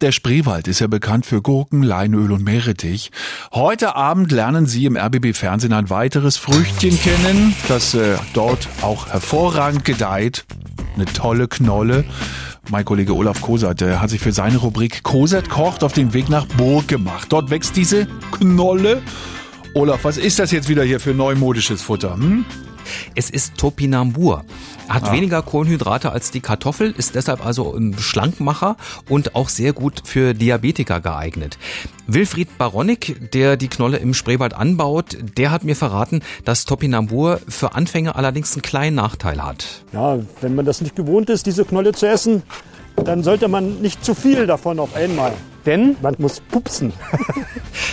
Der Spreewald ist ja bekannt für Gurken, Leinöl und Meerrettich. Heute Abend lernen Sie im RBB Fernsehen ein weiteres Früchtchen kennen, das äh, dort auch hervorragend gedeiht. Eine tolle Knolle. Mein Kollege Olaf Kosert der hat sich für seine Rubrik Kosert kocht auf den Weg nach Burg gemacht. Dort wächst diese Knolle. Olaf, was ist das jetzt wieder hier für neumodisches Futter? Hm? Es ist Topinambur. Hat ah. weniger Kohlenhydrate als die Kartoffel, ist deshalb also ein Schlankmacher und auch sehr gut für Diabetiker geeignet. Wilfried Baronik, der die Knolle im Spreewald anbaut, der hat mir verraten, dass Topinambur für Anfänger allerdings einen kleinen Nachteil hat. Ja, wenn man das nicht gewohnt ist, diese Knolle zu essen, dann sollte man nicht zu viel davon auf einmal. Denn man muss pupsen.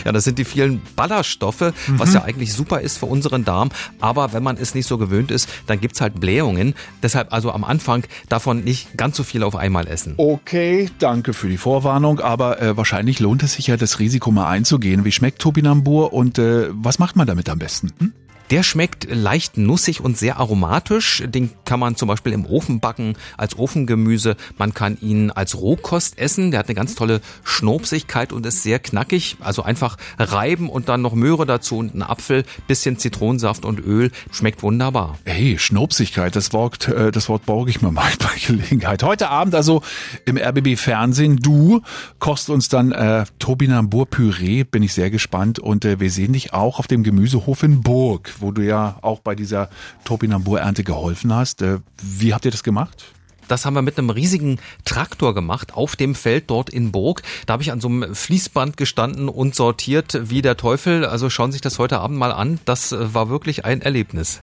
ja, das sind die vielen Ballaststoffe, mhm. was ja eigentlich super ist für unseren Darm. Aber wenn man es nicht so gewöhnt ist, dann gibt's halt Blähungen. Deshalb also am Anfang davon nicht ganz so viel auf einmal essen. Okay, danke für die Vorwarnung. Aber äh, wahrscheinlich lohnt es sich ja, das Risiko mal einzugehen. Wie schmeckt Topinambur und äh, was macht man damit am besten? Hm? Der schmeckt leicht nussig und sehr aromatisch. Den kann man zum Beispiel im Ofen backen als Ofengemüse. Man kann ihn als Rohkost essen. Der hat eine ganz tolle Schnopsigkeit und ist sehr knackig. Also einfach reiben und dann noch Möhre dazu und einen Apfel, bisschen Zitronensaft und Öl. Schmeckt wunderbar. Hey, Schnopsigkeit, das Wort, äh, das Wort borge ich mir mal bei Gelegenheit. Heute Abend also im RBB Fernsehen. Du kochst uns dann äh, Tobinambur Püree. Bin ich sehr gespannt. Und äh, wir sehen dich auch auf dem Gemüsehof in Burg wo du ja auch bei dieser Topinambur-Ernte geholfen hast. Äh, wie habt ihr das gemacht? Das haben wir mit einem riesigen Traktor gemacht auf dem Feld dort in Burg. Da habe ich an so einem Fließband gestanden und sortiert wie der Teufel. Also schauen Sie sich das heute Abend mal an. Das äh, war wirklich ein Erlebnis.